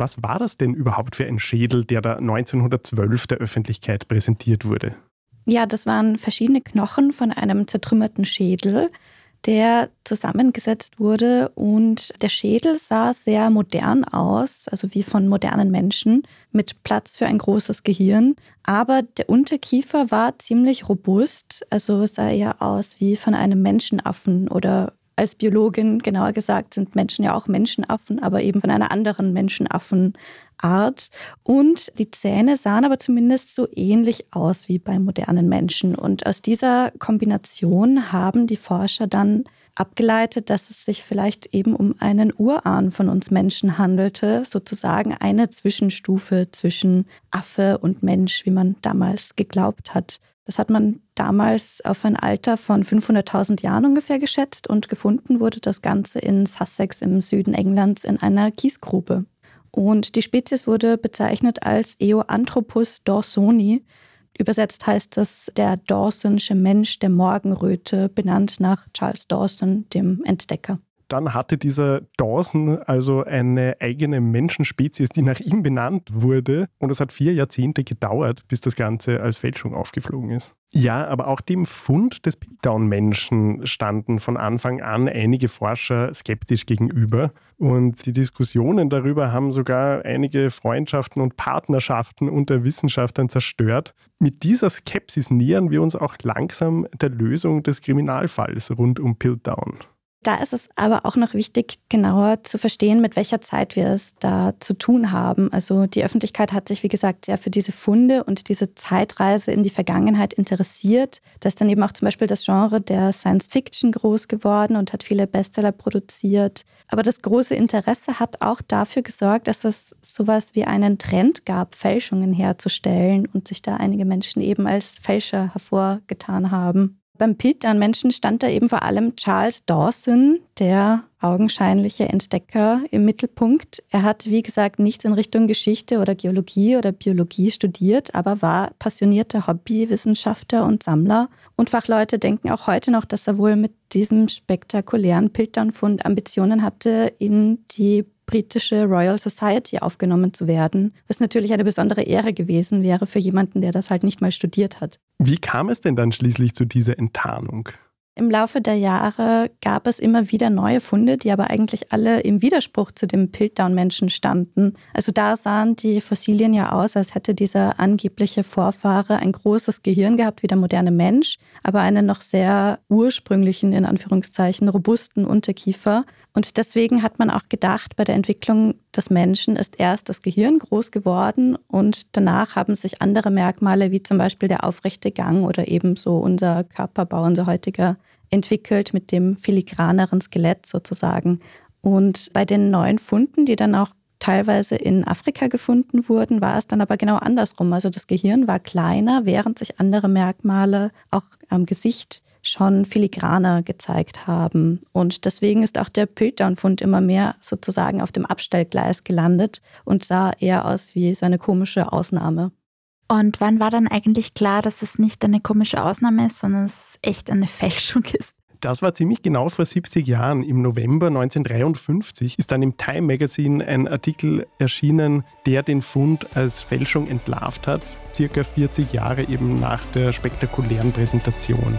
Was war das denn überhaupt für ein Schädel, der da 1912 der Öffentlichkeit präsentiert wurde? Ja, das waren verschiedene Knochen von einem zertrümmerten Schädel, der zusammengesetzt wurde und der Schädel sah sehr modern aus, also wie von modernen Menschen, mit Platz für ein großes Gehirn. Aber der Unterkiefer war ziemlich robust, also sah eher aus wie von einem Menschenaffen oder als Biologin genauer gesagt sind Menschen ja auch Menschenaffen, aber eben von einer anderen Menschenaffenart. Und die Zähne sahen aber zumindest so ähnlich aus wie bei modernen Menschen. Und aus dieser Kombination haben die Forscher dann abgeleitet, dass es sich vielleicht eben um einen Urahn von uns Menschen handelte, sozusagen eine Zwischenstufe zwischen Affe und Mensch, wie man damals geglaubt hat. Das hat man damals auf ein Alter von 500.000 Jahren ungefähr geschätzt und gefunden wurde das Ganze in Sussex im Süden Englands in einer Kiesgrube. Und die Spezies wurde bezeichnet als Eoanthropus dawsoni. Übersetzt heißt das der Dawsonsche Mensch der Morgenröte, benannt nach Charles Dawson, dem Entdecker. Dann hatte dieser Dawson also eine eigene Menschenspezies, die nach ihm benannt wurde. Und es hat vier Jahrzehnte gedauert, bis das Ganze als Fälschung aufgeflogen ist. Ja, aber auch dem Fund des Piltdown-Menschen standen von Anfang an einige Forscher skeptisch gegenüber. Und die Diskussionen darüber haben sogar einige Freundschaften und Partnerschaften unter Wissenschaftlern zerstört. Mit dieser Skepsis nähern wir uns auch langsam der Lösung des Kriminalfalls rund um Piltdown. Da ist es aber auch noch wichtig, genauer zu verstehen, mit welcher Zeit wir es da zu tun haben. Also die Öffentlichkeit hat sich, wie gesagt, sehr für diese Funde und diese Zeitreise in die Vergangenheit interessiert. Da ist dann eben auch zum Beispiel das Genre der Science Fiction groß geworden und hat viele Bestseller produziert. Aber das große Interesse hat auch dafür gesorgt, dass es sowas wie einen Trend gab, Fälschungen herzustellen und sich da einige Menschen eben als Fälscher hervorgetan haben. Beim Piltern Menschen stand da eben vor allem Charles Dawson, der augenscheinliche Entdecker im Mittelpunkt. Er hat, wie gesagt, nichts in Richtung Geschichte oder Geologie oder Biologie studiert, aber war passionierter Hobbywissenschaftler und Sammler. Und Fachleute denken auch heute noch, dass er wohl mit diesem spektakulären Pilternfund Ambitionen hatte, in die britische Royal Society aufgenommen zu werden, was natürlich eine besondere Ehre gewesen wäre für jemanden, der das halt nicht mal studiert hat. Wie kam es denn dann schließlich zu dieser Enttarnung? Im Laufe der Jahre gab es immer wieder neue Funde, die aber eigentlich alle im Widerspruch zu dem Piltdown-Menschen standen. Also da sahen die Fossilien ja aus, als hätte dieser angebliche Vorfahre ein großes Gehirn gehabt wie der moderne Mensch, aber einen noch sehr ursprünglichen, in Anführungszeichen, robusten Unterkiefer. Und deswegen hat man auch gedacht, bei der Entwicklung des Menschen ist erst das Gehirn groß geworden und danach haben sich andere Merkmale wie zum Beispiel der aufrechte Gang oder ebenso unser Körperbau, unser heutiger entwickelt mit dem filigraneren Skelett sozusagen. Und bei den neuen Funden, die dann auch teilweise in Afrika gefunden wurden, war es dann aber genau andersrum. Also das Gehirn war kleiner, während sich andere Merkmale auch am Gesicht schon filigraner gezeigt haben. Und deswegen ist auch der Piltdown-Fund immer mehr sozusagen auf dem Abstellgleis gelandet und sah eher aus wie so eine komische Ausnahme. Und wann war dann eigentlich klar, dass es nicht eine komische Ausnahme ist, sondern es echt eine Fälschung ist? Das war ziemlich genau vor 70 Jahren. Im November 1953 ist dann im Time Magazine ein Artikel erschienen, der den Fund als Fälschung entlarvt hat, circa 40 Jahre eben nach der spektakulären Präsentation.